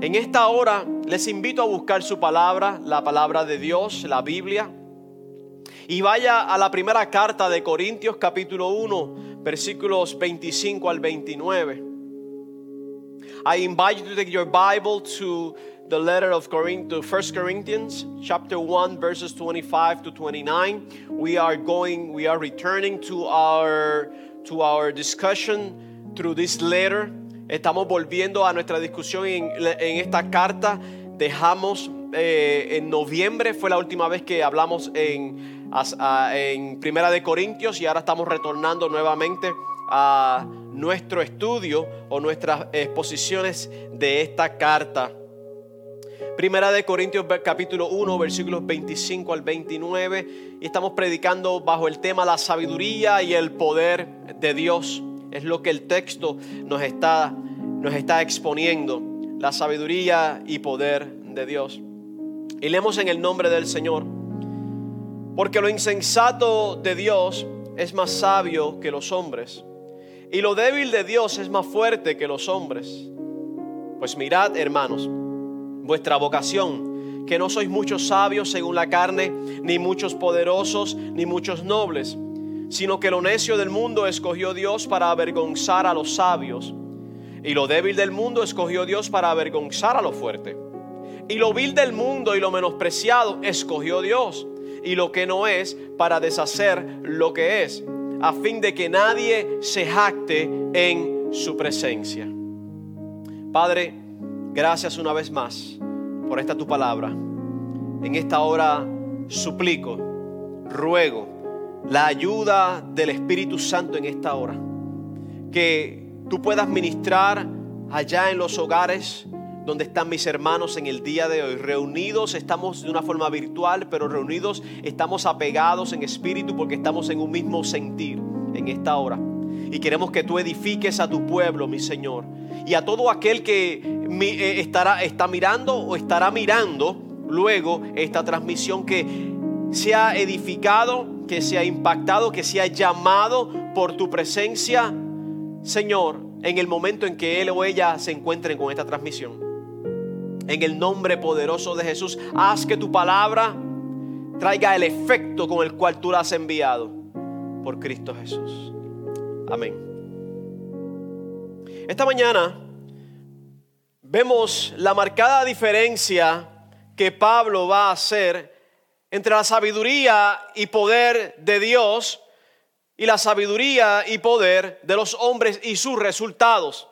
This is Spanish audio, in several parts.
En esta hora les invito a buscar su palabra, la palabra de Dios, la Biblia. Y vaya a la primera carta de Corintios capítulo 1, versículos 25 al 29. I invite you to take your Bible to the letter of Corinth, to 1 Corinthians chapter 1 verses 25 to 29. We are going we are returning to our to our discussion through this letter. Estamos volviendo a nuestra discusión en, en esta carta. Dejamos eh, en noviembre, fue la última vez que hablamos en, en Primera de Corintios y ahora estamos retornando nuevamente a nuestro estudio o nuestras exposiciones de esta carta. Primera de Corintios capítulo 1 versículos 25 al 29 y estamos predicando bajo el tema la sabiduría y el poder de Dios. Es lo que el texto nos está, nos está exponiendo, la sabiduría y poder de Dios. Y leemos en el nombre del Señor, porque lo insensato de Dios es más sabio que los hombres, y lo débil de Dios es más fuerte que los hombres. Pues mirad, hermanos, vuestra vocación, que no sois muchos sabios según la carne, ni muchos poderosos, ni muchos nobles, sino que lo necio del mundo escogió Dios para avergonzar a los sabios, y lo débil del mundo escogió Dios para avergonzar a lo fuerte. Y lo vil del mundo y lo menospreciado escogió Dios, y lo que no es para deshacer lo que es, a fin de que nadie se jacte en su presencia. Padre, Gracias una vez más por esta tu palabra. En esta hora suplico, ruego la ayuda del Espíritu Santo en esta hora. Que tú puedas ministrar allá en los hogares donde están mis hermanos en el día de hoy. Reunidos estamos de una forma virtual, pero reunidos estamos apegados en espíritu porque estamos en un mismo sentir en esta hora. Y queremos que tú edifiques a tu pueblo, mi Señor. Y a todo aquel que eh, estará, está mirando o estará mirando luego esta transmisión que sea edificado, que sea impactado, que sea llamado por tu presencia, Señor, en el momento en que él o ella se encuentren con esta transmisión. En el nombre poderoso de Jesús, haz que tu palabra traiga el efecto con el cual tú la has enviado por Cristo Jesús. Amén. Esta mañana vemos la marcada diferencia que Pablo va a hacer entre la sabiduría y poder de Dios y la sabiduría y poder de los hombres y sus resultados.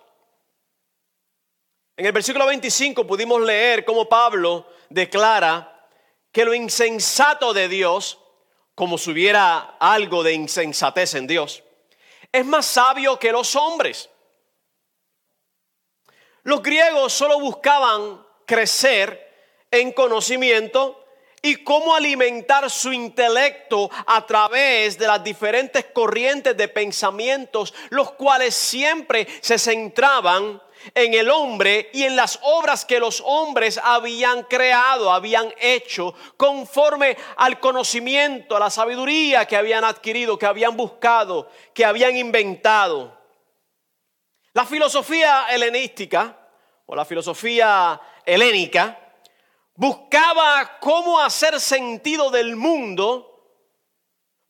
En el versículo 25 pudimos leer cómo Pablo declara que lo insensato de Dios, como si hubiera algo de insensatez en Dios, es más sabio que los hombres. Los griegos solo buscaban crecer en conocimiento y cómo alimentar su intelecto a través de las diferentes corrientes de pensamientos, los cuales siempre se centraban en el hombre y en las obras que los hombres habían creado, habían hecho, conforme al conocimiento, a la sabiduría que habían adquirido, que habían buscado, que habían inventado. La filosofía helenística o la filosofía helénica buscaba cómo hacer sentido del mundo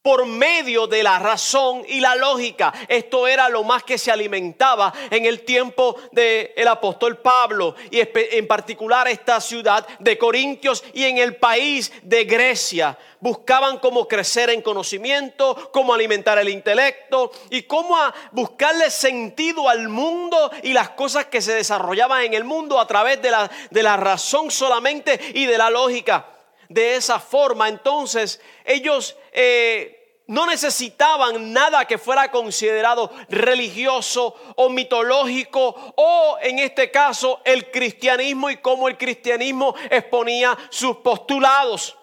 por medio de la razón y la lógica. Esto era lo más que se alimentaba en el tiempo del apóstol Pablo y en particular esta ciudad de Corintios y en el país de Grecia. Buscaban cómo crecer en conocimiento, cómo alimentar el intelecto y cómo buscarle sentido al mundo y las cosas que se desarrollaban en el mundo a través de la, de la razón solamente y de la lógica de esa forma, entonces ellos eh, no necesitaban nada que fuera considerado religioso o mitológico o en este caso el cristianismo y cómo el cristianismo exponía sus postulados.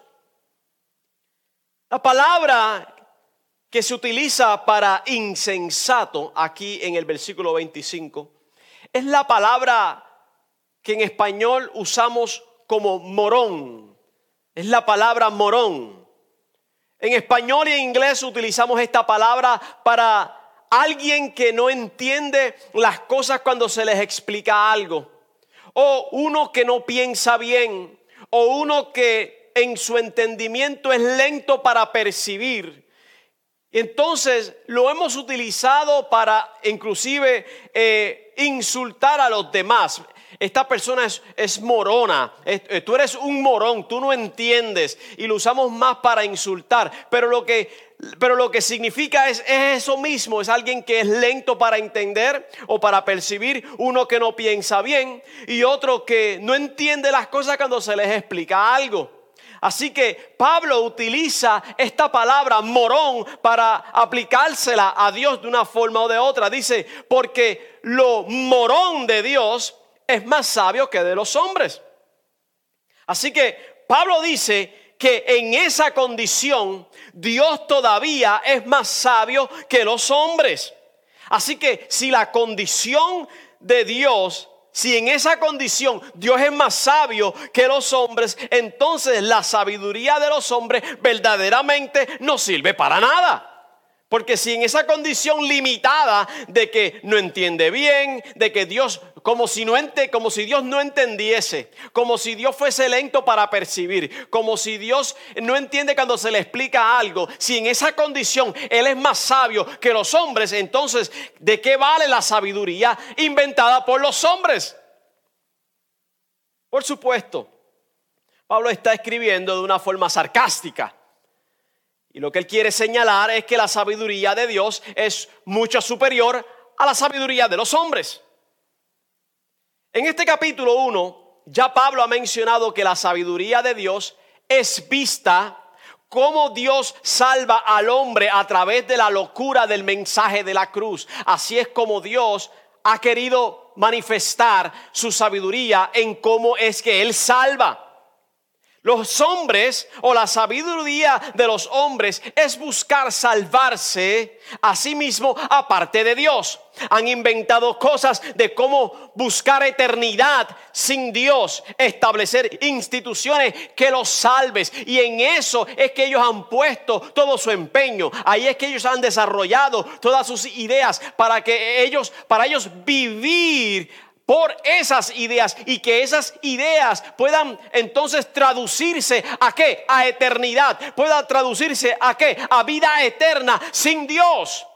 La palabra que se utiliza para insensato aquí en el versículo 25 es la palabra que en español usamos como morón. Es la palabra morón. En español y en inglés utilizamos esta palabra para alguien que no entiende las cosas cuando se les explica algo. o uno que no piensa bien, o uno que en su entendimiento es lento para percibir. Entonces lo hemos utilizado para inclusive eh, insultar a los demás. Esta persona es, morona, eh, tú eres un morón, tú no entiendes y lo usamos más para insultar, pero lo que, pero lo que significa es, es eso mismo, es alguien que es lento para entender o para percibir, uno que no piensa bien y otro que no entiende las cosas cuando se les explica algo. Así que Pablo utiliza esta palabra morón para aplicársela a Dios de una forma o de otra. Dice, porque lo morón de Dios es más sabio que de los hombres. Así que Pablo dice que en esa condición Dios todavía es más sabio que los hombres. Así que si la condición de Dios si en esa condición Dios es más sabio que los hombres, entonces la sabiduría de los hombres verdaderamente no sirve para nada. Porque si en esa condición limitada de que no entiende bien, de que Dios, como si, no ente, como si Dios no entendiese, como si Dios fuese lento para percibir, como si Dios no entiende cuando se le explica algo, si en esa condición Él es más sabio que los hombres, entonces, ¿de qué vale la sabiduría inventada por los hombres? Por supuesto, Pablo está escribiendo de una forma sarcástica. Y lo que él quiere señalar es que la sabiduría de Dios es mucho superior a la sabiduría de los hombres. En este capítulo 1, ya Pablo ha mencionado que la sabiduría de Dios es vista como Dios salva al hombre a través de la locura del mensaje de la cruz. Así es como Dios ha querido manifestar su sabiduría en cómo es que Él salva. Los hombres o la sabiduría de los hombres es buscar salvarse a sí mismo aparte de Dios. Han inventado cosas de cómo buscar eternidad sin Dios, establecer instituciones que los salves y en eso es que ellos han puesto todo su empeño. Ahí es que ellos han desarrollado todas sus ideas para que ellos para ellos vivir por esas ideas y que esas ideas puedan entonces traducirse a qué? A eternidad. Pueda traducirse a qué? A vida eterna sin Dios.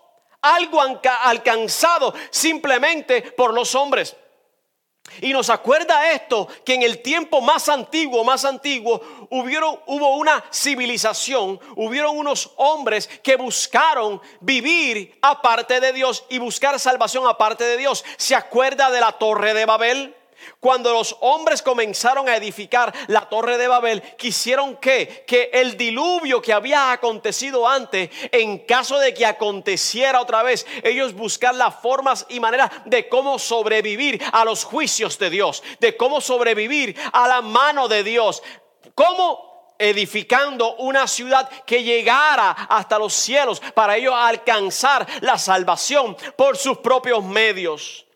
Algo alcanzado simplemente por los hombres. Y nos acuerda esto, que en el tiempo más antiguo, más antiguo, hubieron, hubo una civilización, hubieron unos hombres que buscaron vivir aparte de Dios y buscar salvación aparte de Dios. ¿Se acuerda de la torre de Babel? Cuando los hombres comenzaron a edificar la torre de Babel, quisieron que, que el diluvio que había acontecido antes, en caso de que aconteciera otra vez, ellos buscar las formas y maneras de cómo sobrevivir a los juicios de Dios, de cómo sobrevivir a la mano de Dios, cómo edificando una ciudad que llegara hasta los cielos para ellos alcanzar la salvación por sus propios medios.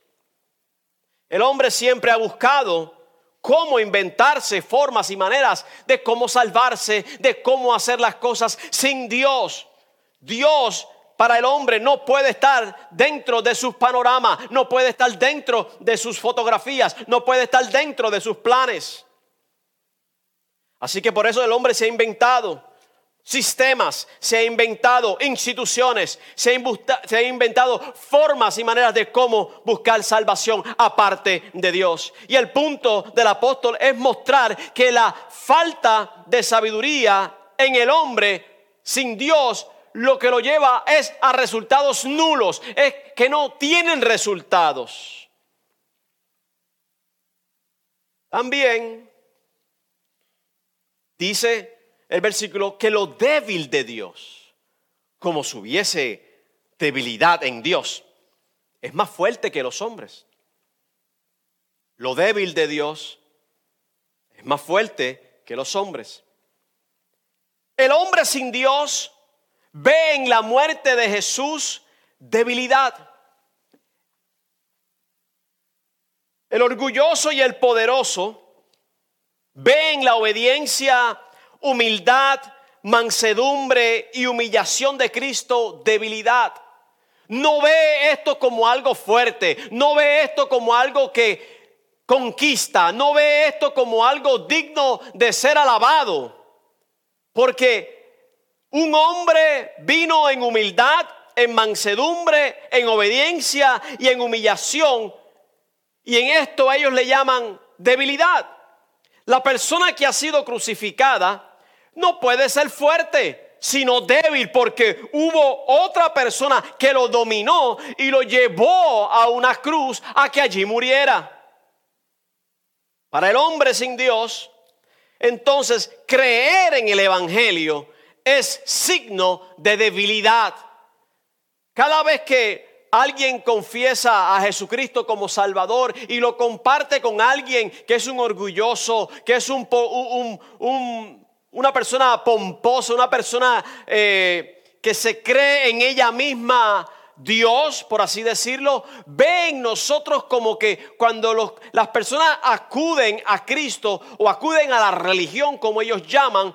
El hombre siempre ha buscado cómo inventarse formas y maneras de cómo salvarse, de cómo hacer las cosas sin Dios. Dios para el hombre no puede estar dentro de sus panoramas, no puede estar dentro de sus fotografías, no puede estar dentro de sus planes. Así que por eso el hombre se ha inventado sistemas, se ha inventado instituciones, se ha, inventado formas y maneras de cómo buscar salvación aparte de Dios. Y el punto del apóstol es mostrar que la falta de sabiduría en el hombre sin Dios lo que lo lleva es a resultados nulos, es que no tienen resultados. También dice el versículo, que lo débil de Dios, como si hubiese debilidad en Dios, es más fuerte que los hombres. Lo débil de Dios es más fuerte que los hombres. El hombre sin Dios ve en la muerte de Jesús debilidad. El orgulloso y el poderoso ve en la obediencia humildad, mansedumbre y humillación de Cristo, debilidad. No ve esto como algo fuerte, no ve esto como algo que conquista, no ve esto como algo digno de ser alabado, porque un hombre vino en humildad, en mansedumbre, en obediencia y en humillación, y en esto ellos le llaman debilidad. La persona que ha sido crucificada no puede ser fuerte, sino débil, porque hubo otra persona que lo dominó y lo llevó a una cruz a que allí muriera. Para el hombre sin Dios, entonces creer en el Evangelio es signo de debilidad. Cada vez que alguien confiesa a Jesucristo como Salvador y lo comparte con alguien que es un orgulloso, que es un, una persona pomposa, una persona eh, que se cree en ella misma Dios, por así decirlo, ve en nosotros como que cuando las personas acuden a Cristo o acuden a la religión, como ellos llaman,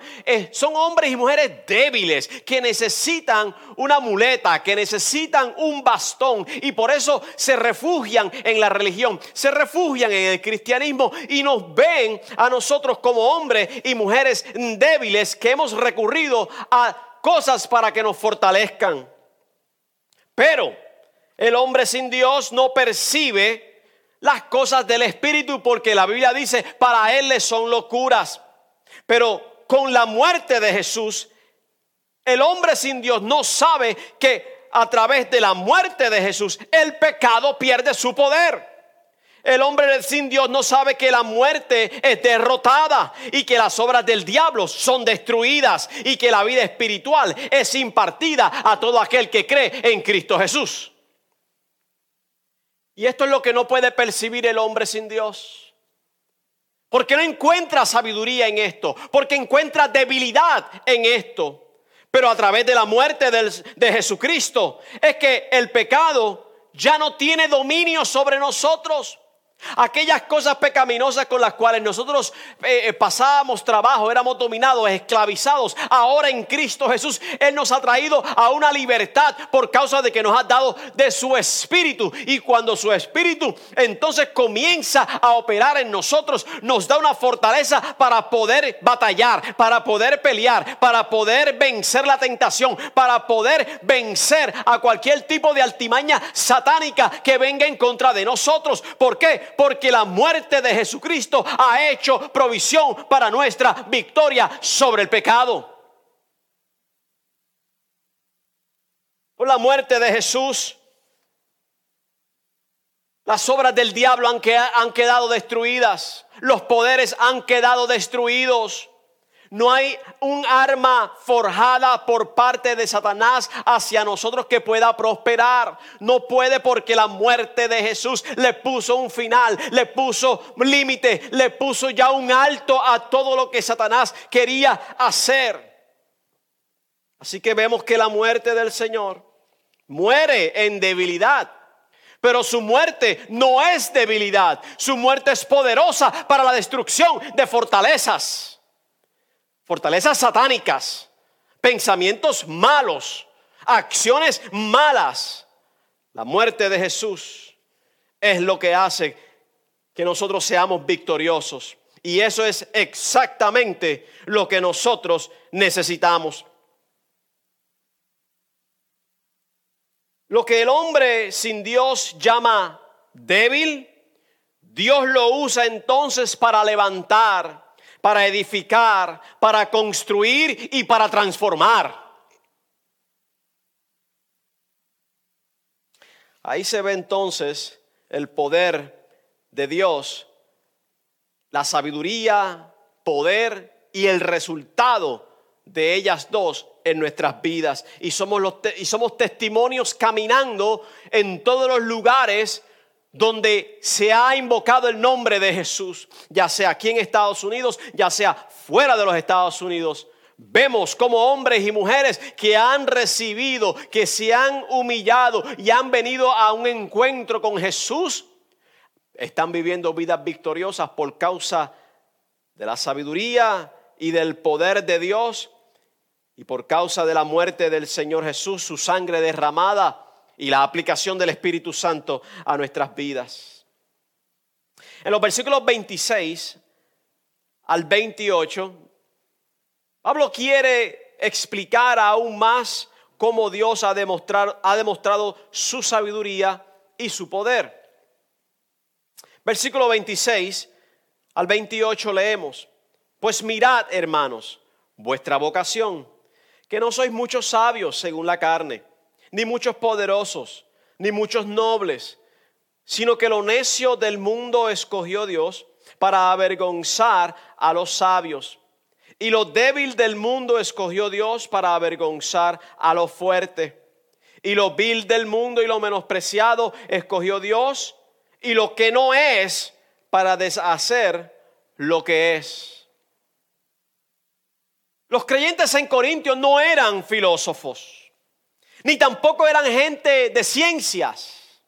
son hombres y mujeres débiles que necesitan una muleta, que necesitan un bastón y por eso se refugian en la religión, se refugian en el cristianismo y nos ven a nosotros como hombres y mujeres débiles que hemos recurrido a cosas para que nos fortalezcan. Pero el hombre sin Dios no percibe las cosas del Espíritu porque la Biblia dice, para él le son locuras. Pero con la muerte de Jesús, el hombre sin Dios no sabe que a través de la muerte de Jesús el pecado pierde su poder. El hombre sin Dios no sabe que la muerte es derrotada y que las obras del diablo son destruidas y que la vida espiritual es impartida a todo aquel que cree en Cristo Jesús. Y esto es lo que no puede percibir el hombre sin Dios. Porque no encuentra sabiduría en esto, porque encuentra debilidad en esto. Pero a través de la muerte de Jesucristo es que el pecado ya no tiene dominio sobre nosotros. Aquellas cosas pecaminosas con las cuales nosotros eh, eh, pasábamos trabajo, éramos dominados, esclavizados. Ahora en Cristo Jesús, Él nos ha traído a una libertad por causa de que nos ha dado de su espíritu. Y cuando su espíritu entonces comienza a operar en nosotros, nos da una fortaleza para poder batallar, para poder pelear, para poder vencer la tentación, para poder vencer a cualquier tipo de altimaña satánica que venga en contra de nosotros. ¿Por qué? Porque la muerte de Jesucristo ha hecho provisión para nuestra victoria sobre el pecado. Por la muerte de Jesús, las obras del diablo han, quedado destruidas. Los poderes han quedado destruidos. No hay un arma forjada por parte de Satanás hacia nosotros que pueda prosperar. No puede porque la muerte de Jesús le puso un final, le puso límite, le puso ya un alto a todo lo que Satanás quería hacer. Así que vemos que la muerte del Señor muere en debilidad. Pero su muerte no es debilidad, su muerte es poderosa para la destrucción de fortalezas fortalezas satánicas, pensamientos malos, acciones malas. La muerte de Jesús es lo que hace que nosotros seamos victoriosos. Y eso es exactamente lo que nosotros necesitamos. Lo que el hombre sin Dios llama débil, Dios lo usa entonces para levantar para edificar, para construir y para transformar. Ahí se ve entonces el poder de Dios, la sabiduría, poder y el resultado de ellas dos en nuestras vidas. Y somos, los y somos testimonios caminando en todos los lugares donde se ha invocado el nombre de Jesús, ya sea aquí en Estados Unidos, ya sea fuera de los Estados Unidos, vemos como hombres y mujeres que han recibido, que se han humillado y han venido a un encuentro con Jesús, están viviendo vidas victoriosas por causa de la sabiduría y del poder de Dios y por causa de la muerte del Señor Jesús, su sangre derramada y la aplicación del Espíritu Santo a nuestras vidas. En los versículos 26 al 28, Pablo quiere explicar aún más cómo Dios ha demostrado, ha demostrado su sabiduría y su poder. Versículo 26 al 28 leemos, pues mirad, hermanos, vuestra vocación, que no sois muchos sabios según la carne, ni muchos poderosos, ni muchos nobles, sino que lo necio del mundo escogió Dios para avergonzar a los sabios. Y lo débil del mundo escogió Dios para avergonzar a lo fuerte. Y lo vil del mundo y lo menospreciado escogió Dios. Y lo que no es para deshacer lo que es. Los creyentes en Corintios no eran filósofos, ni tampoco eran gente de ciencias,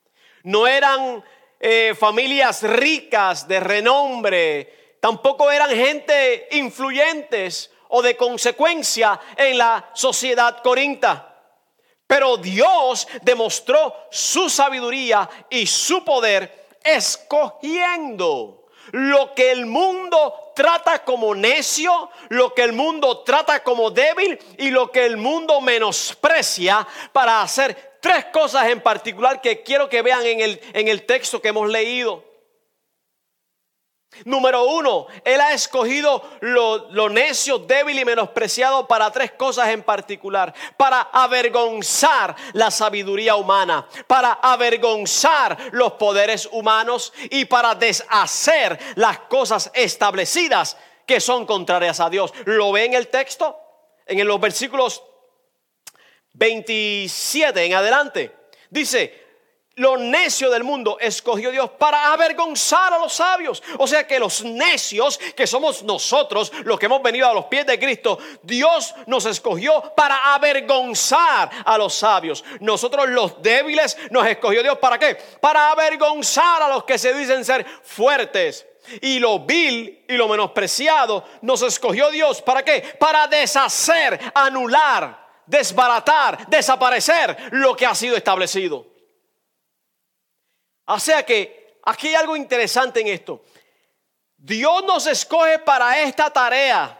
no eran eh, familias ricas de renombre, tampoco eran gente influyentes o de consecuencia en la sociedad corinta. Pero Dios demostró su sabiduría y su poder escogiendo lo que el mundo trata como necio, lo que el mundo trata como débil y lo que el mundo menosprecia para hacer tres cosas en particular que quiero que vean en el, en el texto que hemos leído. Número uno, Él ha escogido lo, necio, débil y menospreciado para tres cosas en particular. Para avergonzar la sabiduría humana, para avergonzar los poderes humanos y para deshacer las cosas establecidas que son contrarias a Dios. ¿Lo ve en el texto? En los versículos 27 en adelante. Dice, lo necio del mundo escogió Dios para avergonzar a los sabios. O sea que los necios, que somos nosotros, los que hemos venido a los pies de Cristo, Dios nos escogió para avergonzar a los sabios. Nosotros los débiles nos escogió Dios para qué? Para avergonzar a los que se dicen ser fuertes. Y lo vil y lo menospreciado nos escogió Dios para qué? Para deshacer, anular, desbaratar, desaparecer lo que ha sido establecido. O sea que aquí hay algo interesante en esto. Dios nos escoge para esta tarea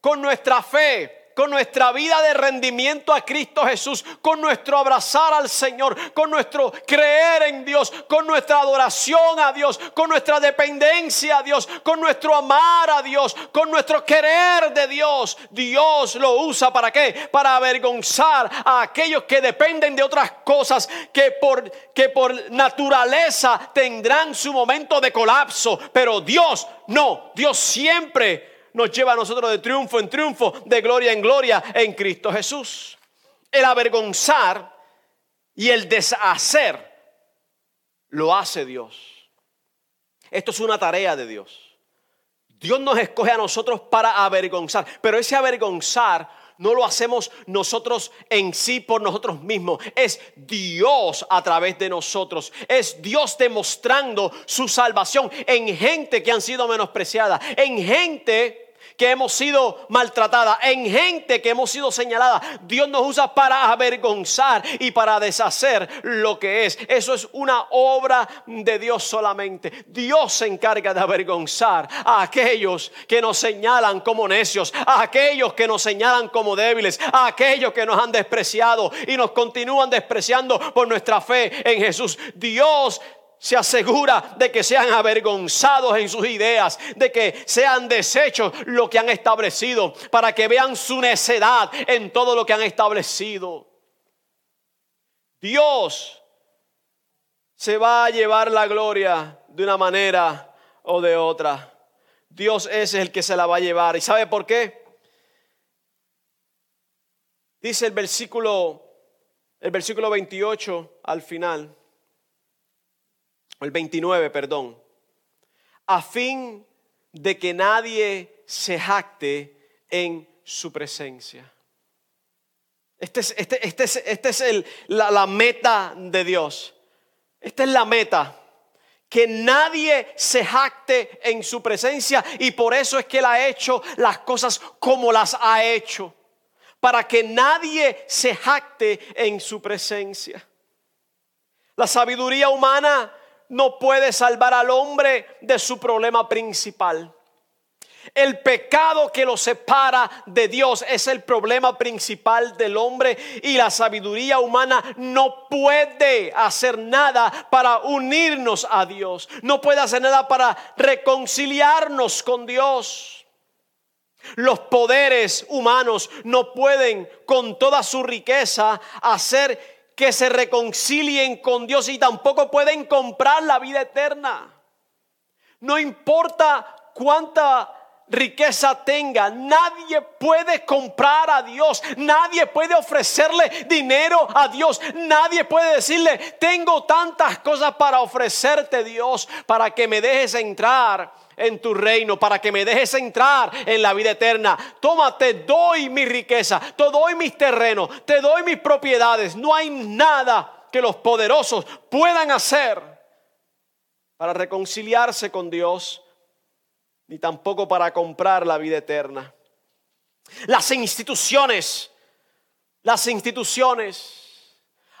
con nuestra fe, con nuestra vida de rendimiento a Cristo Jesús, con nuestro abrazar al Señor, con nuestro creer en Dios, con nuestra adoración a Dios, con nuestra dependencia a Dios, con nuestro amar a Dios, con nuestro querer de Dios. Dios lo usa para qué? Para avergonzar a aquellos que dependen de otras cosas que por, que por naturaleza tendrán su momento de colapso, pero Dios no, Dios siempre nos lleva a nosotros de triunfo en triunfo, de gloria en gloria en Cristo Jesús. El avergonzar y el deshacer lo hace Dios. Esto es una tarea de Dios. Dios nos escoge a nosotros para avergonzar, pero ese avergonzar no lo hacemos nosotros en sí por nosotros mismos. Es Dios a través de nosotros. Es Dios demostrando su salvación en gente que han sido menospreciadas, en gente que hemos sido maltratadas, en gente que hemos sido señalada. Dios nos usa para avergonzar y para deshacer lo que es. Eso es una obra de Dios solamente. Dios se encarga de avergonzar a aquellos que nos señalan como necios, a aquellos que nos señalan como débiles, a aquellos que nos han despreciado y nos continúan despreciando por nuestra fe en Jesús. Dios se asegura de que sean avergonzados en sus ideas, de que sean deshechos lo que han establecido, para que vean su necedad en todo lo que han establecido. Dios se va a llevar la gloria de una manera o de otra. Dios es el que se la va a llevar. ¿Y sabe por qué? Dice el versículo el versículo 28 al final el 29, perdón, a fin de que nadie se jacte en su presencia. Este es, este, este es, este es el, la, la meta de Dios. Esta es la meta que nadie se jacte en su presencia y por eso es que Él ha hecho las cosas como las ha hecho, para que nadie se jacte en su presencia. La sabiduría humana no puede salvar al hombre de su problema principal. El pecado que lo separa de Dios es el problema principal del hombre y la sabiduría humana no puede hacer nada para unirnos a Dios. No puede hacer nada para reconciliarnos con Dios. Los poderes humanos no pueden con toda su riqueza hacer que se reconcilien con Dios y tampoco pueden comprar la vida eterna. No importa cuánta riqueza tenga, nadie puede comprar a Dios, nadie puede ofrecerle dinero a Dios, nadie puede decirle, tengo tantas cosas para ofrecerte Dios, para que me dejes entrar en tu reino, para que me dejes entrar en la vida eterna. Toma, te doy mi riqueza, te doy mis terrenos, te doy mis propiedades. No hay nada que los poderosos puedan hacer para reconciliarse con Dios ni tampoco para comprar la vida eterna. Las instituciones, las instituciones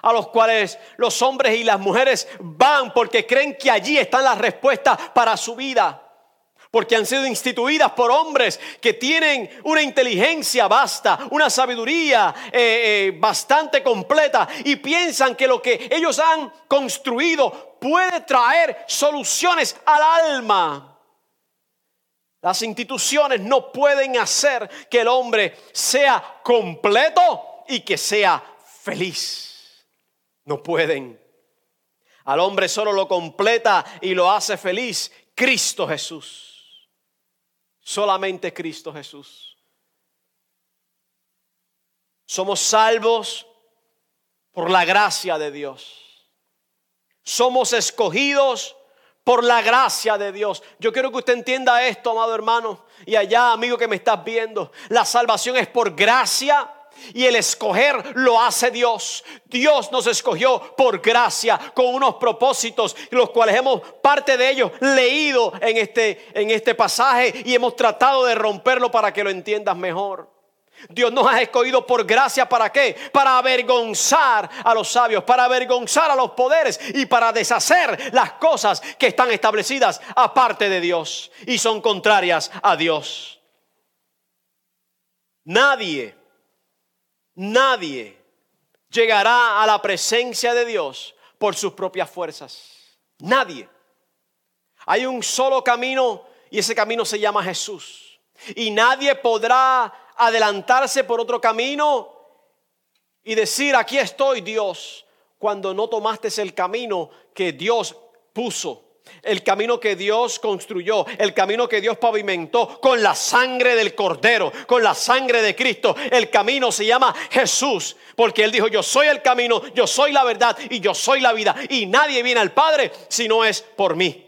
a los cuales los hombres y las mujeres van porque creen que allí están las respuestas para su vida. Porque han sido instituidas por hombres que tienen una inteligencia vasta, una sabiduría eh, eh, bastante completa y piensan que lo que ellos han construido puede traer soluciones al alma. Las instituciones no pueden hacer que el hombre sea completo y que sea feliz. No pueden. Al hombre solo lo completa y lo hace feliz Cristo Jesús. Solamente Cristo Jesús. Somos salvos por la gracia de Dios. Somos escogidos por la gracia de Dios. Yo quiero que usted entienda esto, amado hermano, y allá, amigo que me estás viendo. La salvación es por gracia. Y el escoger lo hace Dios. Dios nos escogió por gracia con unos propósitos, los cuales hemos parte de ellos leído en este, en este pasaje y hemos tratado de romperlo para que lo entiendas mejor. Dios nos ha escogido por gracia para qué? Para avergonzar a los sabios, para avergonzar a los poderes y para deshacer las cosas que están establecidas aparte de Dios y son contrarias a Dios. Nadie, nadie llegará a la presencia de Dios por sus propias fuerzas. Nadie. Hay un solo camino y ese camino se llama Jesús. Y nadie podrá adelantarse por otro camino y decir, aquí estoy Dios, cuando no tomaste el camino que Dios puso. El camino que Dios construyó, el camino que Dios pavimentó con la sangre del Cordero, con la sangre de Cristo. El camino se llama Jesús, porque Él dijo, yo soy el camino, yo soy la verdad y yo soy la vida. Y nadie viene al Padre si no es por mí.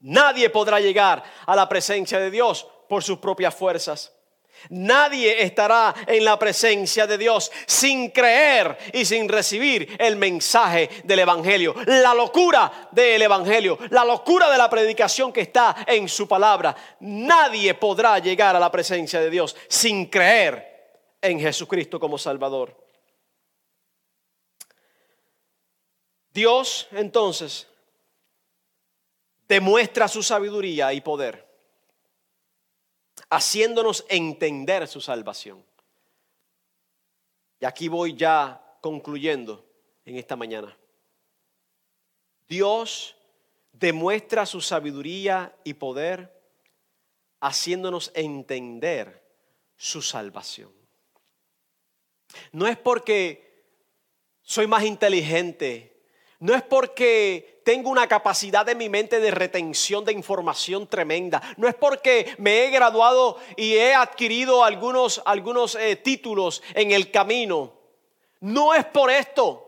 Nadie podrá llegar a la presencia de Dios por sus propias fuerzas. Nadie estará en la presencia de Dios sin creer y sin recibir el mensaje del Evangelio. La locura del Evangelio, la locura de la predicación que está en su palabra. Nadie podrá llegar a la presencia de Dios sin creer en Jesucristo como Salvador. Dios entonces demuestra su sabiduría y poder haciéndonos entender su salvación. Y aquí voy ya concluyendo en esta mañana. Dios demuestra su sabiduría y poder haciéndonos entender su salvación. No es porque soy más inteligente no es porque tengo una capacidad en mi mente de retención de información tremenda. No es porque me he graduado y he adquirido algunos, algunos eh, títulos en el camino. No es por esto.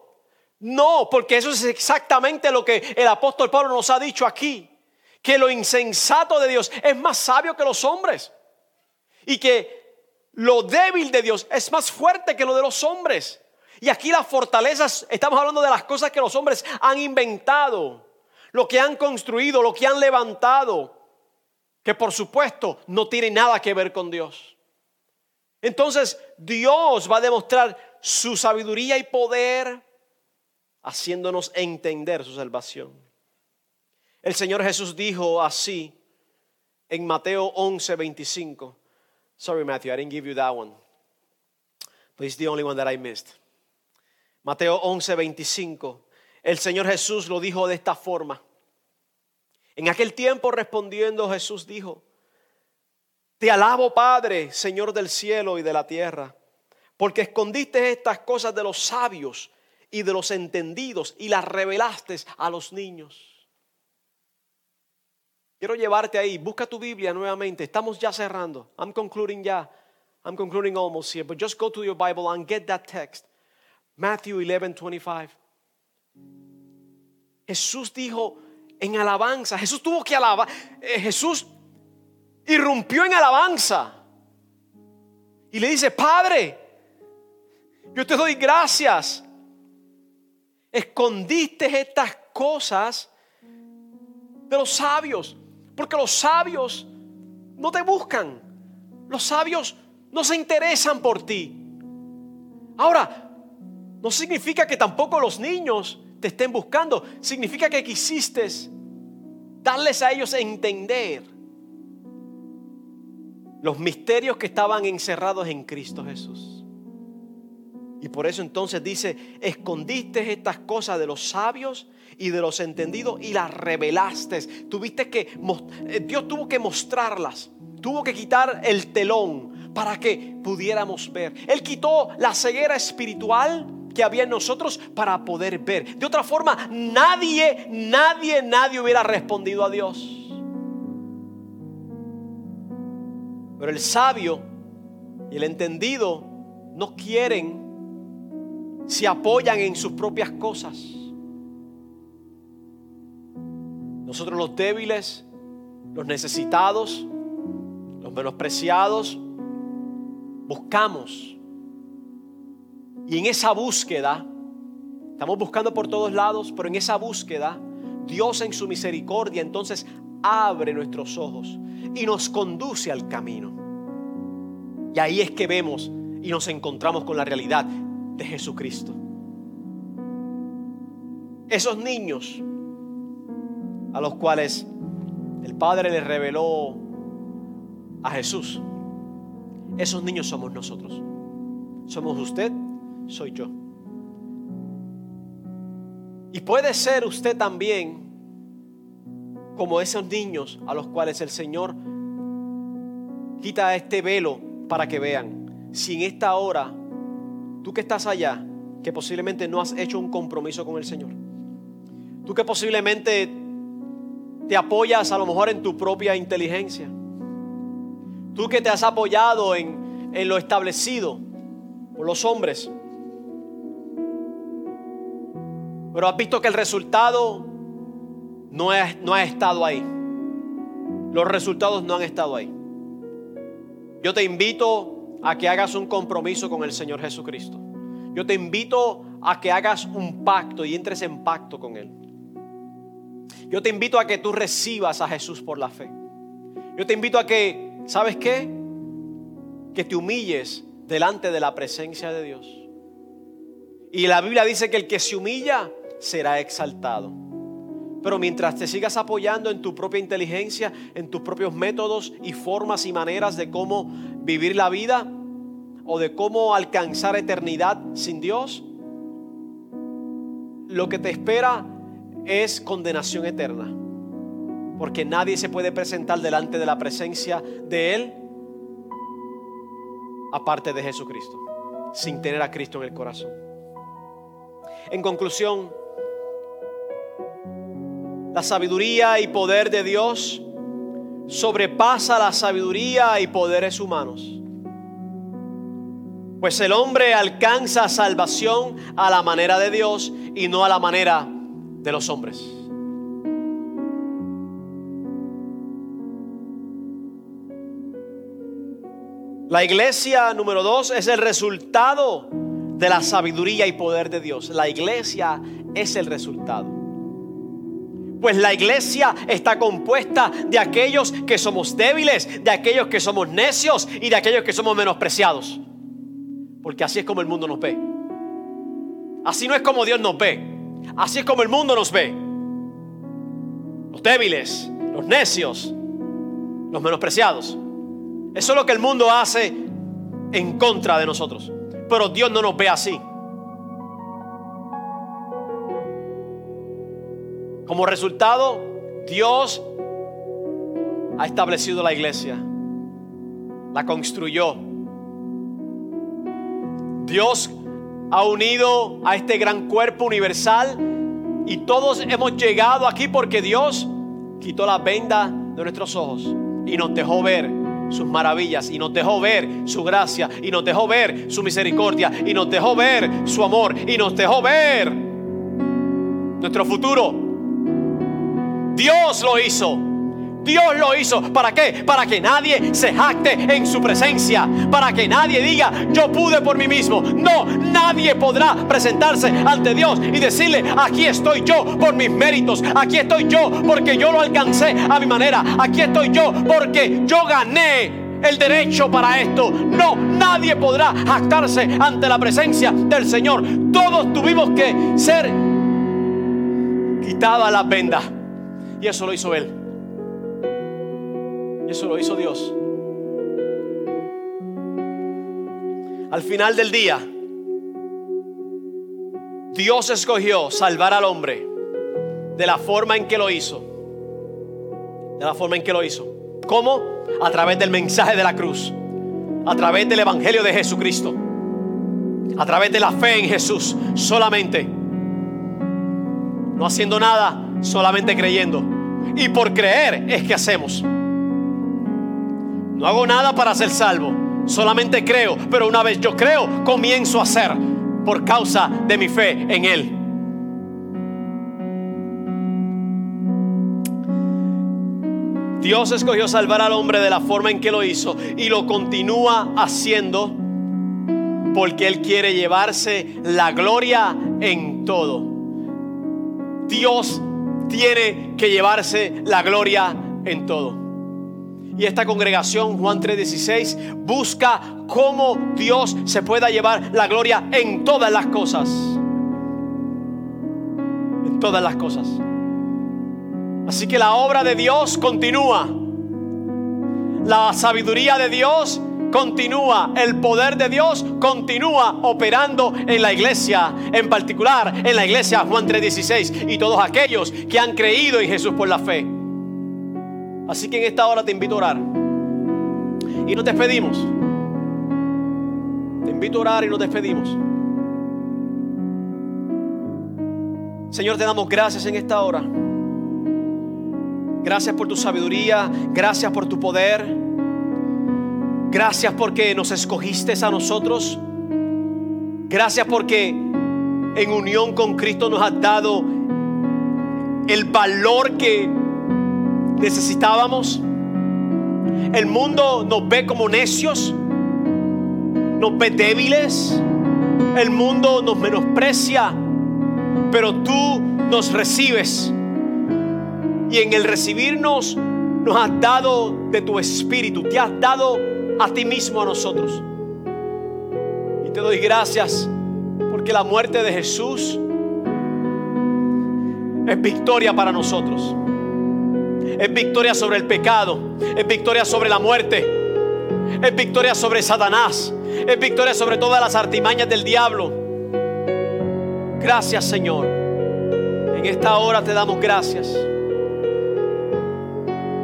No, porque eso es exactamente lo que el apóstol Pablo nos ha dicho aquí. Que lo insensato de Dios es más sabio que los hombres. Y que lo débil de Dios es más fuerte que lo de los hombres. Y aquí las fortalezas, estamos hablando de las cosas que los hombres han inventado, lo que han construido, lo que han levantado, que por supuesto no tiene nada que ver con Dios. Entonces Dios va a demostrar su sabiduría y poder haciéndonos entender su salvación. El Señor Jesús dijo así en Mateo 11, 25. Sorry, Matthew, I didn't give you that one. But it's the only one that I missed. Mateo 11, 25. El Señor Jesús lo dijo de esta forma. En aquel tiempo respondiendo Jesús dijo, Te alabo Padre, Señor del cielo y de la tierra, porque escondiste estas cosas de los sabios y de los entendidos y las revelaste a los niños. Quiero llevarte ahí. Busca tu Biblia nuevamente. Estamos ya cerrando. I'm concluding ya. I'm concluding almost here. But just go to your Bible and get that text. Matthew 11, 25. Jesús dijo en alabanza. Jesús tuvo que alabar. Eh, Jesús irrumpió en alabanza. Y le dice, Padre, yo te doy gracias. Escondiste estas cosas de los sabios. Porque los sabios no te buscan. Los sabios no se interesan por ti. Ahora, no significa que tampoco los niños te estén buscando. Significa que quisiste darles a ellos entender los misterios que estaban encerrados en Cristo Jesús. Y por eso entonces dice, escondiste estas cosas de los sabios y de los entendidos y las revelaste. Tuviste que, eh, Dios tuvo que mostrarlas, tuvo que quitar el telón para que pudiéramos ver. Él quitó la ceguera espiritual que había en nosotros para poder ver. De otra forma, nadie, nadie, nadie hubiera respondido a Dios. Pero el sabio y el entendido no quieren, se apoyan en sus propias cosas. Nosotros los débiles, los necesitados, los menospreciados, buscamos. Y en esa búsqueda, estamos buscando por todos lados, pero en esa búsqueda, Dios en su misericordia entonces abre nuestros ojos y nos conduce al camino. Y ahí es que vemos y nos encontramos con la realidad de Jesucristo. Esos niños a los cuales el Padre le reveló a Jesús. Esos niños somos nosotros. Somos usted, soy yo. Y puede ser usted también como esos niños a los cuales el Señor quita este velo para que vean. Si en esta hora, tú que estás allá, que posiblemente no has hecho un compromiso con el Señor, tú que posiblemente te apoyas a lo mejor en tu propia inteligencia. Tú que te has apoyado en, en lo establecido por los hombres. Pero has visto que el resultado no, no ha estado ahí. Los resultados no han estado ahí. Yo te invito a que hagas un compromiso con el Señor Jesucristo. Yo te invito a que hagas un pacto y entres en pacto con Él. Yo te invito a que tú recibas a Jesús por la fe. Yo te invito a que, ¿sabes qué? Que te humilles delante de la presencia de Dios. Y la Biblia dice que el que se humilla será exaltado. Pero mientras te sigas apoyando en tu propia inteligencia, en tus propios métodos y formas y maneras de cómo vivir la vida o de cómo alcanzar eternidad sin Dios, lo que te espera es condenación eterna. Porque nadie se puede presentar delante de la presencia de Él aparte de Jesucristo, sin tener a Cristo en el corazón. En conclusión, la sabiduría y poder de Dios sobrepasa la sabiduría y poderes humanos. Pues el hombre alcanza salvación a la manera de Dios y no a la manera de los hombres. La iglesia número dos es el resultado de la sabiduría y poder de Dios. La iglesia es el resultado. Pues la iglesia está compuesta de aquellos que somos débiles, de aquellos que somos necios y de aquellos que somos menospreciados. Porque así es como el mundo nos ve. Así no es como Dios nos ve. Así es como el mundo nos ve. los débiles, los necios, los menospreciados. Eso es lo que el mundo hace en contra de nosotros. Pero Dios no nos ve así. Como resultado, Dios ha establecido la iglesia, la construyó. Dios ha unido a este gran cuerpo universal y todos hemos llegado aquí porque Dios quitó la venda de nuestros ojos y nos dejó ver sus maravillas y nos dejó ver su gracia y nos dejó ver su misericordia y nos dejó ver su amor y nos dejó ver nuestro futuro. Dios lo hizo. Dios lo hizo. ¿Para qué? Para que nadie se jacte en su presencia. Para que nadie diga, yo pude por mí mismo. No, nadie podrá presentarse ante Dios y decirle, aquí estoy yo por mis méritos. Aquí estoy yo porque yo lo alcancé a mi manera. Aquí estoy yo porque yo gané el derecho para esto. No, nadie podrá jactarse ante la presencia del Señor. Todos tuvimos que ser quitada la venda y eso lo hizo Él. Y eso lo hizo Dios. Al final del día, Dios escogió salvar al hombre de la forma en que lo hizo. De la forma en que lo hizo. ¿Cómo? A través del mensaje de la cruz. A través del Evangelio de Jesucristo. A través de la fe en Jesús. Solamente. No haciendo nada solamente creyendo. Y por creer es que hacemos. No hago nada para ser salvo, solamente creo, pero una vez yo creo, comienzo a hacer por causa de mi fe en Él. Dios escogió salvar al hombre de la forma en que lo hizo y lo continúa haciendo porque Él quiere llevarse la gloria en todo. Dios tiene que llevarse la gloria en todo. Y esta congregación, Juan 3:16, busca cómo Dios se pueda llevar la gloria en todas las cosas. En todas las cosas. Así que la obra de Dios continúa. La sabiduría de Dios continúa, el poder de Dios continúa operando en la iglesia, en particular en la iglesia Juan 3:16 y todos aquellos que han creído en Jesús por la fe. Así que en esta hora te invito a orar. Y nos despedimos. Te invito a orar y nos despedimos. Señor, te damos gracias en esta hora. Gracias por tu sabiduría, gracias por tu poder. Gracias porque nos escogiste a nosotros. Gracias porque en unión con Cristo nos has dado el valor que necesitábamos. El mundo nos ve como necios, nos ve débiles, el mundo nos menosprecia, pero tú nos recibes. Y en el recibirnos nos has dado de tu espíritu, te has dado a ti mismo a nosotros. Y te doy gracias porque la muerte de Jesús es victoria para nosotros. Es victoria sobre el pecado, es victoria sobre la muerte, es victoria sobre Satanás, es victoria sobre todas las artimañas del diablo. Gracias Señor. En esta hora te damos gracias.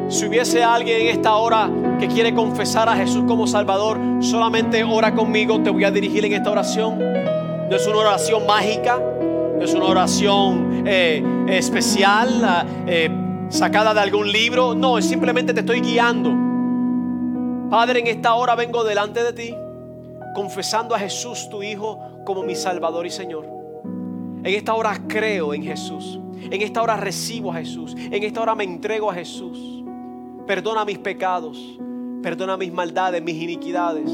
Si hubiese alguien en esta hora que quiere confesar a Jesús como Salvador, solamente ora conmigo, te voy a dirigir en esta oración. No es una oración mágica, no es una oración eh, especial, eh, sacada de algún libro, no, es simplemente te estoy guiando. Padre, en esta hora vengo delante de ti, confesando a Jesús, tu Hijo, como mi Salvador y Señor. En esta hora creo en Jesús. En esta hora recibo a Jesús. En esta hora me entrego a Jesús. Perdona mis pecados. Perdona mis maldades, mis iniquidades.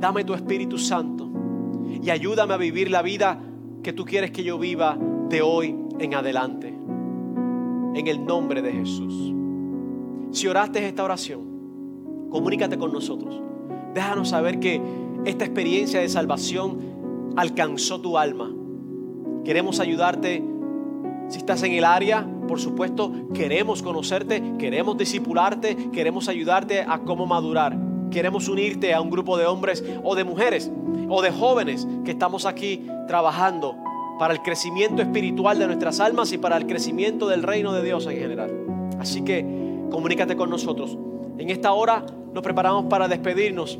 Dame tu Espíritu Santo y ayúdame a vivir la vida que tú quieres que yo viva de hoy en adelante. En el nombre de Jesús. Si oraste esta oración, comunícate con nosotros. Déjanos saber que esta experiencia de salvación alcanzó tu alma. Queremos ayudarte si estás en el área por supuesto, queremos conocerte, queremos discipularte, queremos ayudarte a cómo madurar. Queremos unirte a un grupo de hombres o de mujeres o de jóvenes que estamos aquí trabajando para el crecimiento espiritual de nuestras almas y para el crecimiento del reino de Dios en general. Así que comunícate con nosotros. En esta hora nos preparamos para despedirnos.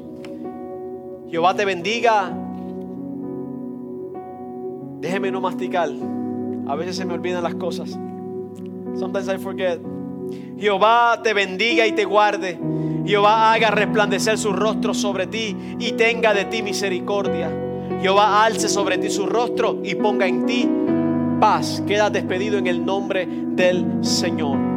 Jehová te bendiga. Déjeme no masticar. A veces se me olvidan las cosas. Sometimes I forget. Jehová te bendiga y te guarde. Jehová haga resplandecer su rostro sobre ti y tenga de ti misericordia. Jehová alce sobre ti su rostro y ponga en ti paz. Queda despedido en el nombre del Señor.